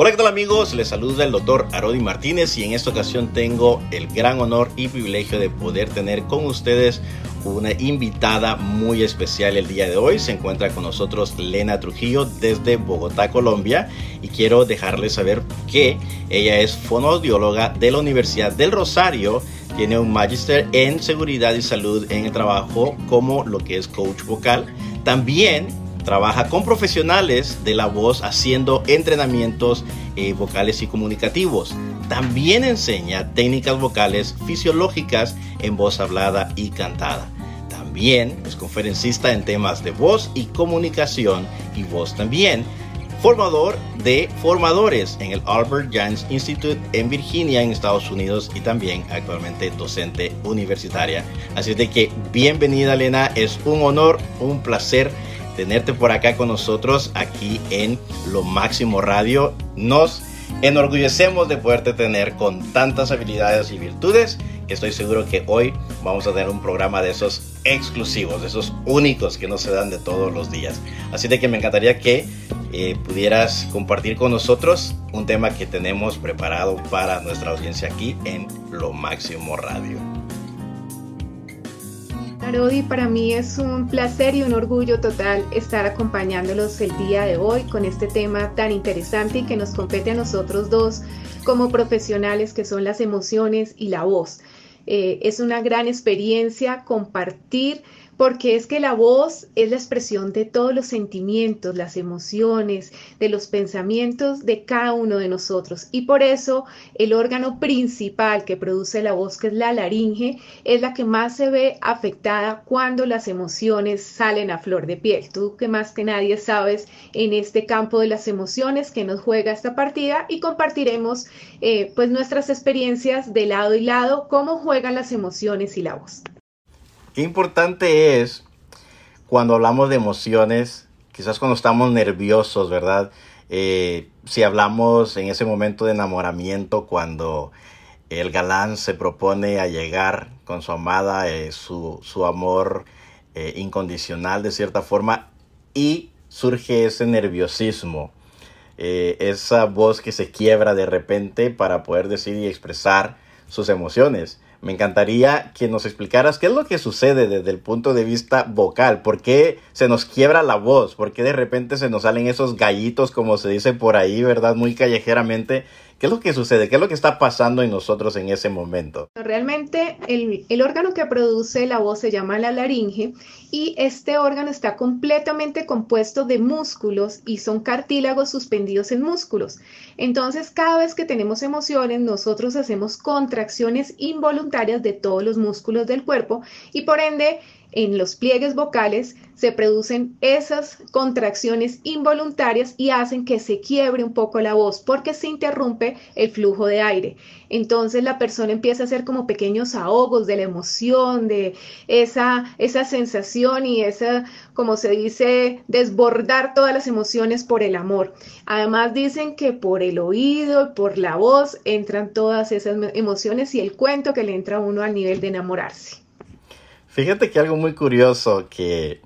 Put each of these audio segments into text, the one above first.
Hola, ¿qué tal amigos? Les saluda el doctor Arodi Martínez y en esta ocasión tengo el gran honor y privilegio de poder tener con ustedes una invitada muy especial el día de hoy. Se encuentra con nosotros Lena Trujillo desde Bogotá, Colombia. Y quiero dejarles saber que ella es fonoaudióloga de la Universidad del Rosario. Tiene un magister en seguridad y salud en el trabajo como lo que es coach vocal. También Trabaja con profesionales de la voz haciendo entrenamientos eh, vocales y comunicativos. También enseña técnicas vocales fisiológicas en voz hablada y cantada. También es conferencista en temas de voz y comunicación y voz también. Formador de formadores en el Albert Jans Institute en Virginia, en Estados Unidos, y también actualmente docente universitaria. Así de que bienvenida, Elena. Es un honor, un placer tenerte por acá con nosotros aquí en Lo Máximo Radio. Nos enorgullecemos de poderte tener con tantas habilidades y virtudes. Estoy seguro que hoy vamos a tener un programa de esos exclusivos, de esos únicos que no se dan de todos los días. Así de que me encantaría que eh, pudieras compartir con nosotros un tema que tenemos preparado para nuestra audiencia aquí en Lo Máximo Radio. Para mí es un placer y un orgullo total estar acompañándolos el día de hoy con este tema tan interesante y que nos compete a nosotros dos como profesionales que son las emociones y la voz. Eh, es una gran experiencia compartir porque es que la voz es la expresión de todos los sentimientos, las emociones, de los pensamientos de cada uno de nosotros. Y por eso el órgano principal que produce la voz, que es la laringe, es la que más se ve afectada cuando las emociones salen a flor de piel. Tú que más que nadie sabes en este campo de las emociones que nos juega esta partida y compartiremos eh, pues nuestras experiencias de lado y lado, cómo juegan las emociones y la voz. Qué importante es cuando hablamos de emociones, quizás cuando estamos nerviosos, ¿verdad? Eh, si hablamos en ese momento de enamoramiento, cuando el galán se propone a llegar con su amada, eh, su, amor eh, incondicional de cierta forma, y surge ese nerviosismo, esa voz que se quiebra de repente para poder decir y expresar sus emociones. Me encantaría que nos explicaras qué es lo que sucede desde el punto de vista vocal, por qué se nos quiebra la voz, por qué de repente se nos salen esos gallitos, como se dice por ahí, ¿verdad? Muy callejeramente, ¿Qué es lo que sucede? ¿Qué es lo que está pasando en nosotros en ese momento? Realmente el, órgano que produce la voz se llama la laringe y este órgano está completamente compuesto de músculos y son cartílagos suspendidos en músculos. Entonces cada vez que tenemos emociones nosotros hacemos contracciones involuntarias de todos los músculos del cuerpo y por ende en los pliegues vocales se producen esas contracciones involuntarias y hacen que se quiebre un poco la voz porque se interrumpe el flujo de aire. Entonces la persona empieza a hacer como pequeños ahogos de la emoción, de esa, esa sensación y esa, como se dice, desbordar todas las emociones por el amor. Además dicen que por el oído, por la voz, entran todas esas emociones y el cuento que le entra a uno al nivel de enamorarse. Fíjate que algo muy curioso que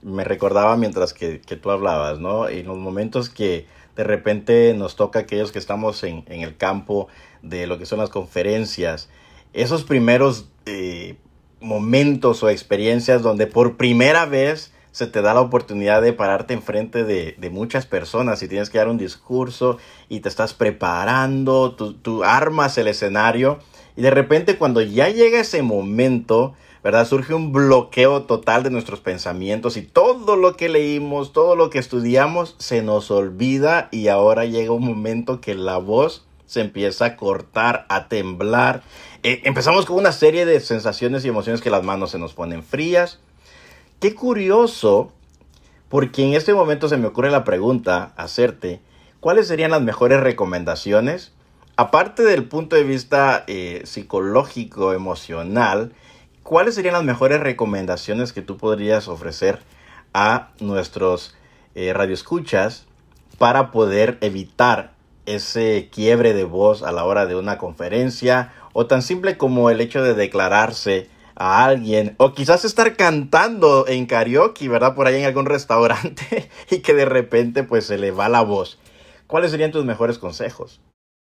me recordaba mientras que, tú hablabas, ¿no? En los momentos que de repente nos toca aquellos que estamos en, el campo de lo que son las conferencias, esos primeros eh, momentos o experiencias donde por primera vez se te da la oportunidad de pararte enfrente de, de muchas personas y tienes que dar un discurso y te estás preparando, tú, tú armas el escenario y de repente cuando ya llega ese momento, ¿verdad? Surge un bloqueo total de nuestros pensamientos y todo lo que leímos, todo lo que estudiamos se nos olvida y ahora llega un momento que la voz se empieza a cortar, a temblar. Eh, empezamos con una serie de sensaciones y emociones que las manos se nos ponen frías. Qué curioso, porque en este momento se me ocurre la pregunta, hacerte, ¿cuáles serían las mejores recomendaciones? Aparte del punto de vista eh, psicológico, emocional, ¿cuáles serían las mejores recomendaciones que tú podrías ofrecer a nuestros eh, radioescuchas para poder evitar ese quiebre de voz a la hora de una conferencia o tan simple como el hecho de declararse a alguien o quizás estar cantando en karaoke, ¿verdad? Por ahí en algún restaurante y que de repente pues se le va la voz. ¿cuáles serían tus mejores consejos?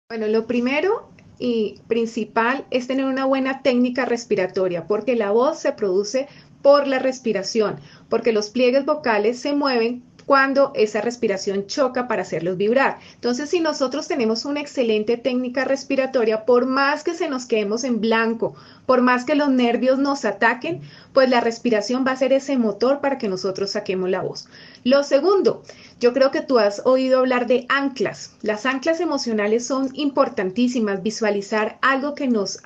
Bueno, lo primero y principal es tener una buena técnica respiratoria, porque la voz se produce por la respiración, porque los pliegues vocales se mueven cuando esa respiración choca para hacerlos vibrar. Entonces, si nosotros tenemos una excelente técnica respiratoria, por más que se nos quedemos en blanco, por más que los nervios nos ataquen, pues la respiración va a ser ese motor para que nosotros saquemos la voz. Lo segundo, yo creo que tú has oído hablar de anclas. Las anclas emocionales son importantísimas, visualizar algo que nos,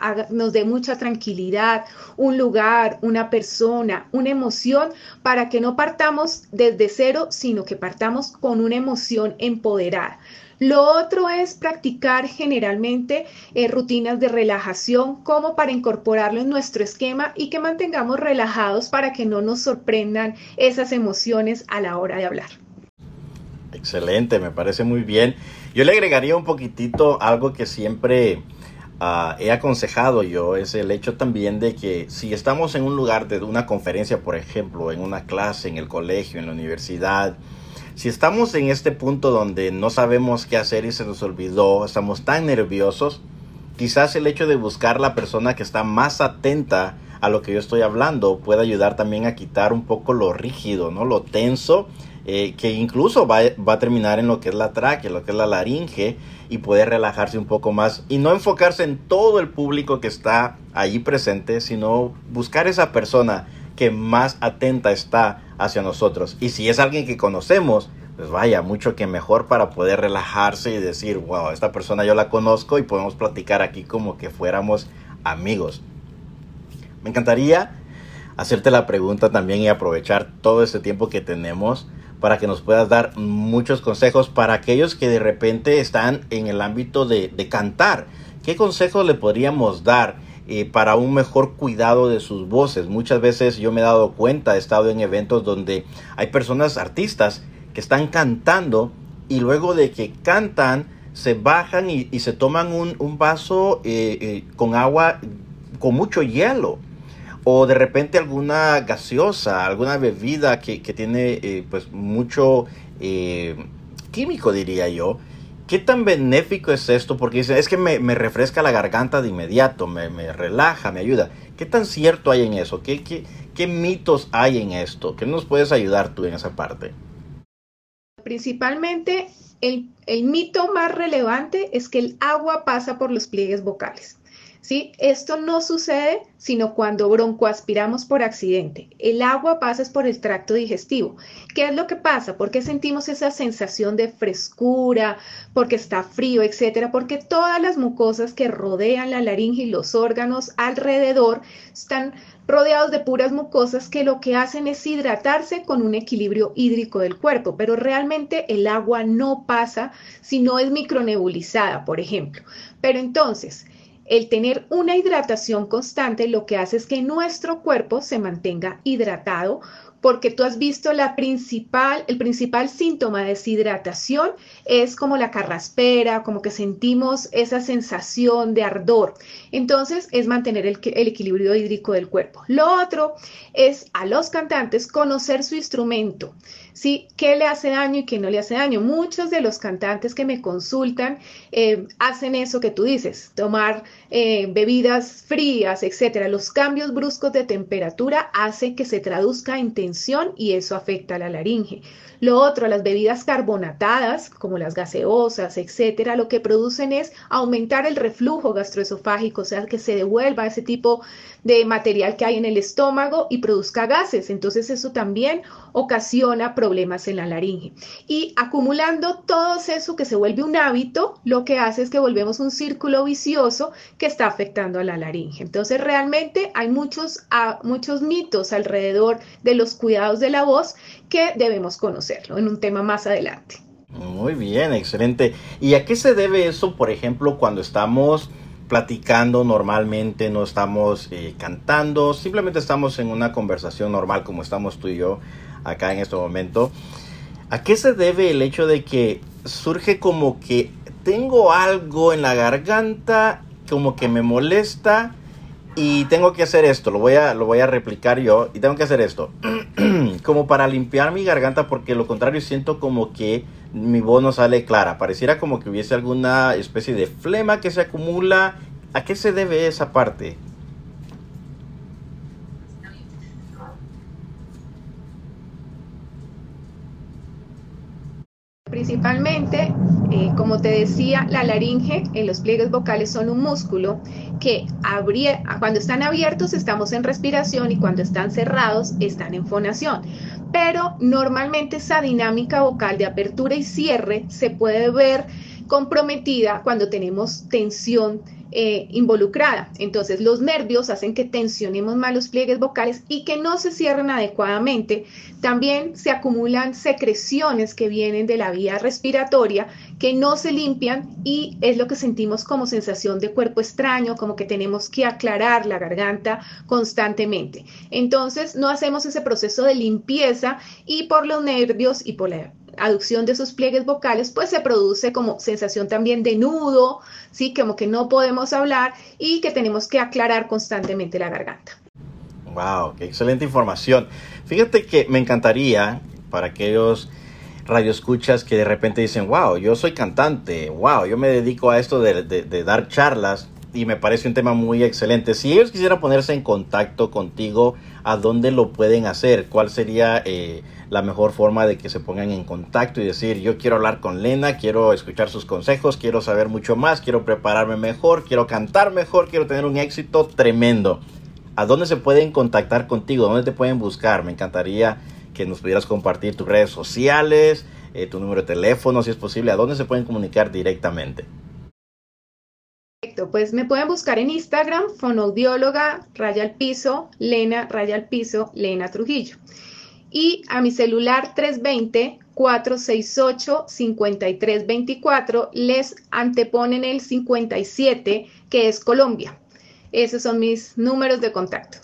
dé mucha tranquilidad, un lugar, una persona, una emoción, para que no partamos desde cero, sino que partamos con una emoción empoderada. Lo otro es practicar generalmente eh, rutinas de relajación como para incorporarlo en nuestro esquema y que mantengamos relajados para que no nos sorprendan esas emociones a la hora de hablar. Excelente, me parece muy bien. Yo le agregaría un poquitito algo que siempre uh, he aconsejado yo, es el hecho también de que si estamos en un lugar de una conferencia, por ejemplo, en una clase, en el colegio, en la universidad, si estamos en este punto donde no sabemos qué hacer y se nos olvidó, estamos tan nerviosos, quizás el hecho de buscar la persona que está más atenta a lo que yo estoy hablando puede ayudar también a quitar un poco lo rígido, ¿no? Lo tenso eh, que incluso va, va, a terminar en lo que es la tráquea, lo que es la laringe, y poder relajarse un poco más y no enfocarse en todo el público que está allí presente, sino buscar esa persona que más atenta está hacia nosotros. Y si es alguien que conocemos, pues vaya, mucho que mejor para poder relajarse y decir, wow, esta persona yo la conozco y podemos platicar aquí como que fuéramos amigos. Me encantaría hacerte la pregunta también y aprovechar todo este tiempo que tenemos para que nos puedas dar muchos consejos para aquellos que de repente están en el ámbito de, cantar. ¿Qué consejos le podríamos dar eh, para un mejor cuidado de sus voces? Muchas veces yo me he dado cuenta, he estado en eventos donde hay personas, artistas, que están cantando y luego de que cantan se bajan y, se toman un, vaso eh, eh, con agua con mucho hielo o de repente alguna gaseosa, alguna bebida que, tiene eh, pues mucho eh, químico diría yo. ¿Qué tan benéfico es esto? Porque dice, es que me, refresca la garganta de inmediato, me, relaja, me ayuda. ¿Qué tan cierto hay en eso? ¿Qué, qué, mitos hay en esto? ¿Qué nos puedes ayudar tú en esa parte? Principalmente el mito más relevante es que el agua pasa por los pliegues vocales. ¿Sí? Esto no sucede sino cuando broncoaspiramos por accidente. El agua pasa por el tracto digestivo. ¿Qué es lo que pasa? ¿Por qué sentimos esa sensación de frescura? Porque está frío, etcétera. Porque todas las mucosas que rodean la laringe y los órganos alrededor están rodeados de puras mucosas que lo que hacen es hidratarse con un equilibrio hídrico del cuerpo, pero realmente el agua no pasa si no es micronebulizada, por ejemplo. Pero entonces, el tener una hidratación constante lo que hace es que nuestro cuerpo se mantenga hidratado porque tú has visto la principal, el principal síntoma de deshidratación es como la carraspera, como que sentimos esa sensación de ardor. Entonces es mantener el, equilibrio hídrico del cuerpo. Lo otro es a los cantantes conocer su instrumento. ¿sí? ¿Qué le hace daño y qué no le hace daño? Muchos de los cantantes que me consultan eh, hacen eso que tú dices, tomar eh, bebidas frías, etcétera. Los cambios bruscos de temperatura hacen que se traduzca en tensión y eso afecta a la laringe. Lo otro, las bebidas carbonatadas, como las gaseosas, etcétera, lo que producen es aumentar el reflujo gastroesofágico, o sea, que se devuelva ese tipo de material que hay en el estómago y produzca gases. Entonces, eso también ocasiona problemas en la laringe. Y acumulando todo eso que se vuelve un hábito, lo que hace es que volvemos un círculo vicioso que está afectando a la laringe. Entonces, realmente hay muchos, ah, muchos mitos alrededor de los cuidados de la voz que debemos conocerlo en un tema más adelante. Muy bien, excelente. ¿Y a qué se debe eso, por ejemplo, cuando estamos platicando normalmente, no estamos eh, cantando, simplemente estamos en una conversación normal como estamos tú y yo acá en este momento? ¿A qué se debe el hecho de que surge como que tengo algo en la garganta, como que me molesta y tengo que hacer esto, lo voy a, lo voy a replicar yo y tengo que hacer esto, como para limpiar mi garganta porque lo contrario siento como que mi voz no sale clara, pareciera como que hubiese alguna especie de flema que se acumula. ¿A qué se debe esa parte? Principalmente, eh, como te decía, la laringe en los pliegues vocales son un músculo que cuando están abiertos estamos en respiración y cuando están cerrados están en fonación. Pero normalmente esa dinámica vocal de apertura y cierre se puede ver comprometida cuando tenemos tensión eh, involucrada. Entonces, los nervios hacen que tensionemos más los pliegues vocales y que no se cierren adecuadamente. También se acumulan secreciones que vienen de la vía respiratoria que no se limpian y es lo que sentimos como sensación de cuerpo extraño, como que tenemos que aclarar la garganta constantemente. Entonces, no hacemos ese proceso de limpieza y por los nervios y por la aducción de esos pliegues vocales, pues se produce como sensación también de nudo, ¿sí? Como que no podemos hablar y que tenemos que aclarar constantemente la garganta. Wow, qué excelente información. Fíjate que me encantaría para aquellos radioescuchas que de repente dicen, wow, yo soy cantante, wow, yo me dedico a esto de, de dar charlas y me parece un tema muy excelente. Si ellos quisieran ponerse en contacto contigo, ¿a dónde lo pueden hacer? ¿Cuál sería eh, la mejor forma de que se pongan en contacto y decir, yo quiero hablar con Lena, quiero escuchar sus consejos, quiero saber mucho más, quiero prepararme mejor, quiero cantar mejor, quiero tener un éxito tremendo? ¿A dónde se pueden contactar contigo? ¿Dónde te pueden buscar? Me encantaría que nos pudieras compartir tus redes sociales, eh, tu número de teléfono, si es posible. ¿A dónde se pueden comunicar directamente? pues me pueden buscar en Instagram, fonoaudióloga, raya al piso, Lena, raya al piso, Lena Trujillo. Y a mi celular 320-468-5324 les anteponen el 57, que es Colombia. Esos son mis números de contacto.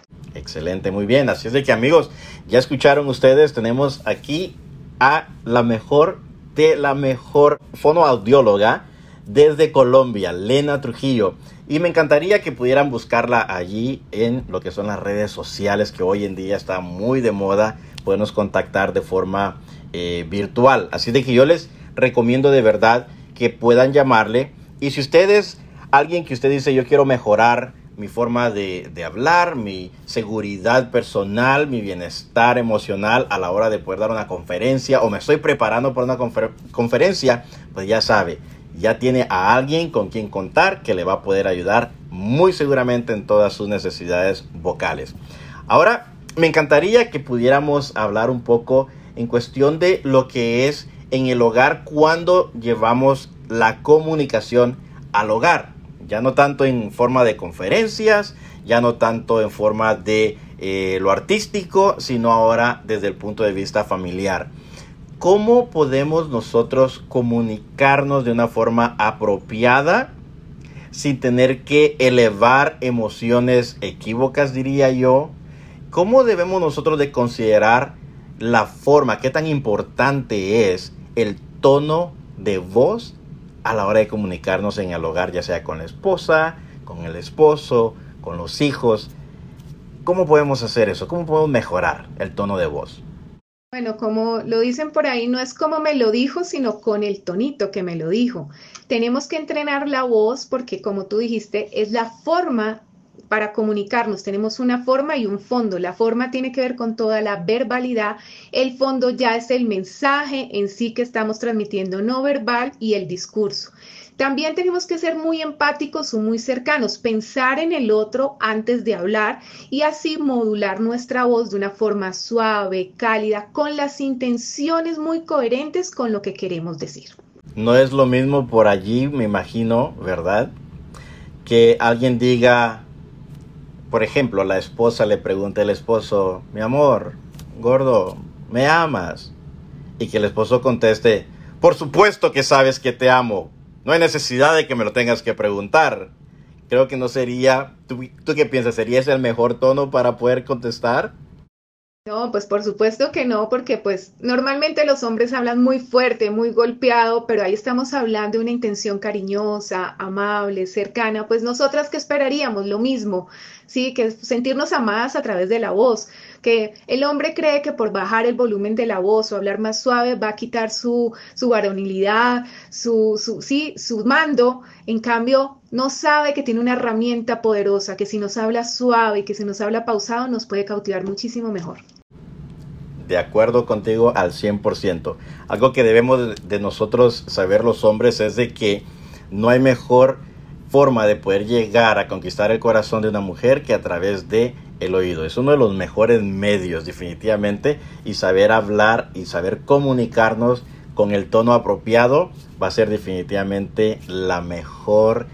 Excelente, muy bien. Así es de que amigos, ya escucharon ustedes, tenemos aquí a la mejor de la mejor fonoaudióloga desde Colombia, Lena Trujillo. Y me encantaría que pudieran buscarla allí en lo que son las redes sociales, que hoy en día está muy de moda. Podemos contactar de forma eh, virtual. Así de que yo les recomiendo de verdad que puedan llamarle. Y si ustedes, alguien que usted dice, yo quiero mejorar mi forma de, de, hablar, mi seguridad personal, mi bienestar emocional a la hora de poder dar una conferencia o me estoy preparando para una conferencia, pues ya sabe, ya tiene a alguien con quien contar que le va a poder ayudar muy seguramente en todas sus necesidades vocales. Ahora, me encantaría que pudiéramos hablar un poco en cuestión de lo que es en el hogar cuando llevamos la comunicación al hogar. Ya no tanto en forma de conferencias, ya no tanto en forma de eh, lo artístico, sino ahora desde el punto de vista familiar. ¿Cómo podemos nosotros comunicarnos de una forma apropiada sin tener que elevar emociones equívocas, diría yo? ¿Cómo debemos nosotros de considerar la forma, qué tan importante es el tono de voz a la hora de comunicarnos en el hogar, ya sea con la esposa, con el esposo, con los hijos? ¿Cómo podemos hacer eso? ¿Cómo podemos mejorar el tono de voz? Bueno, como lo dicen por ahí, no es como me lo dijo, sino con el tonito que me lo dijo. Tenemos que entrenar la voz porque, como tú dijiste, es la forma para comunicarnos. Tenemos una forma y un fondo. La forma tiene que ver con toda la verbalidad. El fondo ya es el mensaje en sí que estamos transmitiendo no verbal y el discurso. También tenemos que ser muy empáticos o muy cercanos, pensar en el otro antes de hablar y así modular nuestra voz de una forma suave, cálida, con las intenciones muy coherentes con lo que queremos decir. No es lo mismo por allí, me imagino, ¿verdad? Que alguien diga, por ejemplo, la esposa le pregunte al esposo, mi amor, gordo, ¿me amas? Y que el esposo conteste, por supuesto que sabes que te amo, no hay necesidad de que me lo tengas que preguntar. Creo que no sería, ¿tú, qué piensas? ¿Sería ese el mejor tono para poder contestar? No, pues por supuesto que no, porque pues normalmente los hombres hablan muy fuerte, muy golpeado, pero ahí estamos hablando de una intención cariñosa, amable, cercana, pues nosotras que esperaríamos lo mismo, sí, que sentirnos amadas a través de la voz, que el hombre cree que por bajar el volumen de la voz o hablar más suave va a quitar su, su varonilidad, su, su, sí, su mando, en cambio no sabe que tiene una herramienta poderosa, que si nos habla suave y que si nos habla pausado nos puede cautivar muchísimo mejor de acuerdo contigo al 100%. Algo que debemos de nosotros saber los hombres es de que no hay mejor forma de poder llegar a conquistar el corazón de una mujer que a través de el oído. Es uno de los mejores medios definitivamente y saber hablar y saber comunicarnos con el tono apropiado va a ser definitivamente la mejor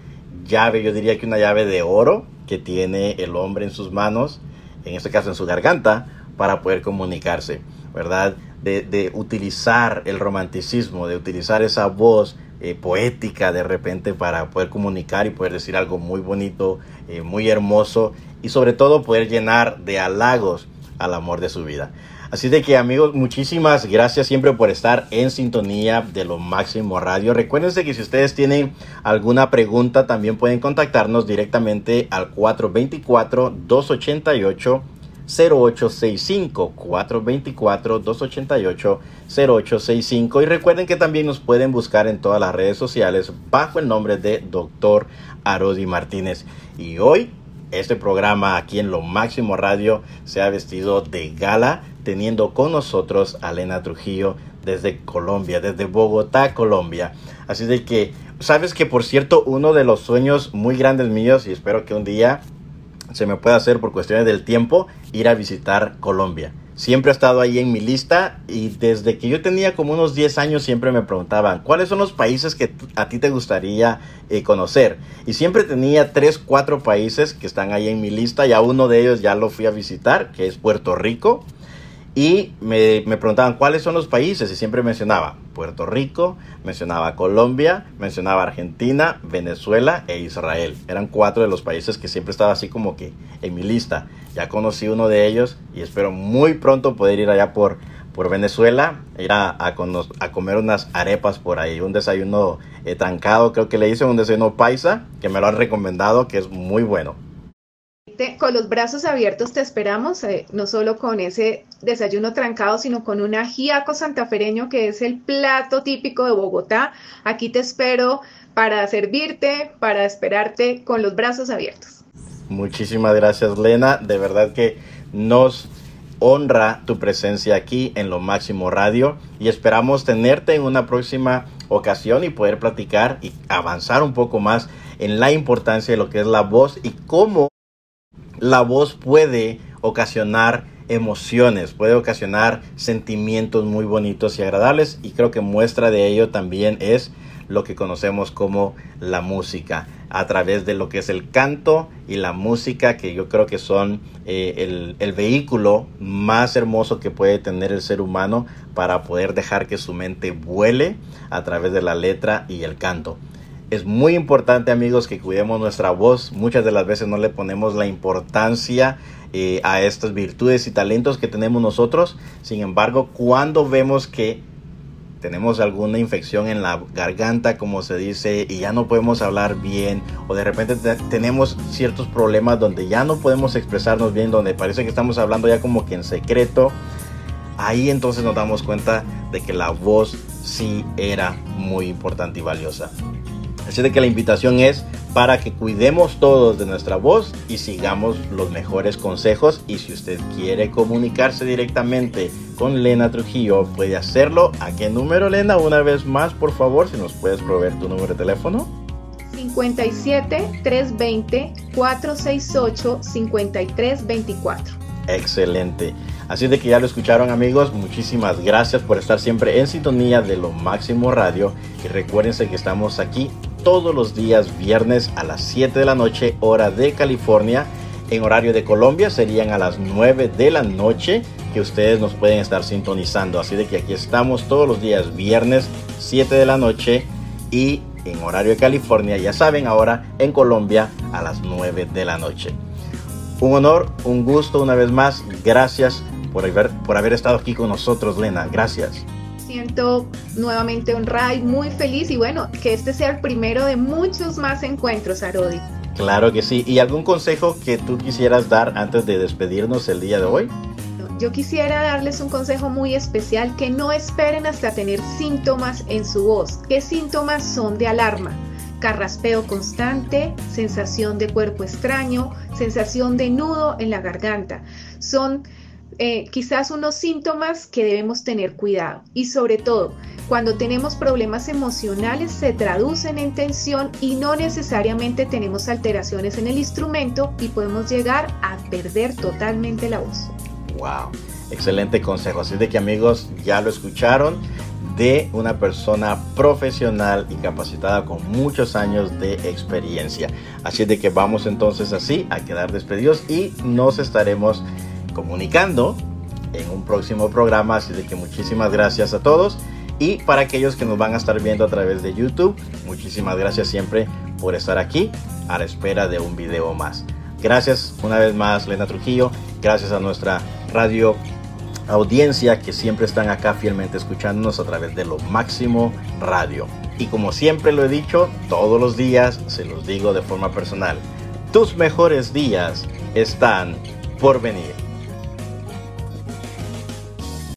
llave, yo diría que una llave de oro que tiene el hombre en sus manos, en este caso en su garganta, para poder comunicarse, ¿verdad? De, utilizar el romanticismo, de utilizar esa voz eh, poética de repente para poder comunicar y poder decir algo muy bonito, eh, muy hermoso y sobre todo poder llenar de halagos al amor de su vida. Así de que amigos, muchísimas gracias siempre por estar en sintonía de lo máximo radio. Recuérdense que si ustedes tienen alguna pregunta también pueden contactarnos directamente al 424 288 0865 424 288 0865 y recuerden que también nos pueden buscar en todas las redes sociales bajo el nombre de Dr. Arodi Martínez y hoy este programa aquí en Lo Máximo Radio se ha vestido de gala teniendo con nosotros a Elena Trujillo desde Colombia, desde Bogotá, Colombia. Así de que, sabes que por cierto, uno de los sueños muy grandes míos y espero que un día se me puede hacer por cuestiones del tiempo ir a visitar Colombia. Siempre ha estado ahí en mi lista y desde que yo tenía como unos 10 años siempre me preguntaban cuáles son los países que a ti te gustaría eh, conocer. Y siempre tenía 3, 4 países que están ahí en mi lista y a uno de ellos ya lo fui a visitar, que es Puerto Rico. Y me, me, preguntaban cuáles son los países y siempre mencionaba Puerto Rico, mencionaba Colombia, mencionaba Argentina, Venezuela e Israel. Eran cuatro de los países que siempre estaba así como que en mi lista. Ya conocí uno de ellos y espero muy pronto poder ir allá por, por Venezuela, ir a, a, comer unas arepas por ahí, un desayuno eh, trancado, creo que le hice un desayuno paisa, que me lo han recomendado, que es muy bueno con los brazos abiertos te esperamos, eh, no solo con ese desayuno trancado, sino con un ajiaco santafereño que es el plato típico de Bogotá. Aquí te espero para servirte, para esperarte con los brazos abiertos. Muchísimas gracias, Lena. De verdad que nos honra tu presencia aquí en Lo Máximo Radio y esperamos tenerte en una próxima ocasión y poder platicar y avanzar un poco más en la importancia de lo que es la voz y cómo la voz puede ocasionar emociones, puede ocasionar sentimientos muy bonitos y agradables y creo que muestra de ello también es lo que conocemos como la música a través de lo que es el canto y la música que yo creo que son eh, el, el vehículo más hermoso que puede tener el ser humano para poder dejar que su mente vuele a través de la letra y el canto. Es muy importante amigos que cuidemos nuestra voz. Muchas de las veces no le ponemos la importancia eh, a estas virtudes y talentos que tenemos nosotros. Sin embargo, cuando vemos que tenemos alguna infección en la garganta, como se dice, y ya no podemos hablar bien, o de repente tenemos ciertos problemas donde ya no podemos expresarnos bien, donde parece que estamos hablando ya como que en secreto, ahí entonces nos damos cuenta de que la voz sí era muy importante y valiosa. Así de que la invitación es para que cuidemos todos de nuestra voz y sigamos los mejores consejos. Y si usted quiere comunicarse directamente con Lena Trujillo, puede hacerlo. ¿A qué número, Lena? Una vez más, por favor, si nos puedes proveer tu número de teléfono. 57 320 468 5324. Excelente. Así de que ya lo escucharon amigos, muchísimas gracias por estar siempre en sintonía de lo máximo radio y recuérdense que estamos aquí todos los días viernes a las 7 de la noche hora de California. En horario de Colombia serían a las 9 de la noche que ustedes nos pueden estar sintonizando. Así de que aquí estamos todos los días viernes 7 de la noche y en horario de California, ya saben, ahora en Colombia a las 9 de la noche. Un honor, un gusto una vez más. Gracias por haber, por haber estado aquí con nosotros, Lena. Gracias. Siento nuevamente honrada y muy feliz y bueno, que este sea el primero de muchos más encuentros, Arodi. Claro que sí. ¿Y algún consejo que tú quisieras dar antes de despedirnos el día de hoy? Yo quisiera darles un consejo muy especial que no esperen hasta tener síntomas en su voz. ¿Qué síntomas son de alarma? Carraspeo constante, sensación de cuerpo extraño, sensación de nudo en la garganta. Son eh, quizás unos síntomas que debemos tener cuidado. Y sobre todo, cuando tenemos problemas emocionales se traducen en tensión y no necesariamente tenemos alteraciones en el instrumento y podemos llegar a perder totalmente la voz. Wow, excelente consejo. Así de que amigos, ya lo escucharon de una persona profesional y capacitada con muchos años de experiencia. Así de que vamos entonces así a quedar despedidos y nos estaremos comunicando en un próximo programa. Así de que muchísimas gracias a todos. Y para aquellos que nos van a estar viendo a través de YouTube, muchísimas gracias siempre por estar aquí a la espera de un video más. Gracias una vez más, Lena Trujillo. Gracias a nuestra radio audiencia que siempre están acá fielmente escuchándonos a través de lo máximo radio. Y como siempre lo he dicho, todos los días se los digo de forma personal, tus mejores días están por venir.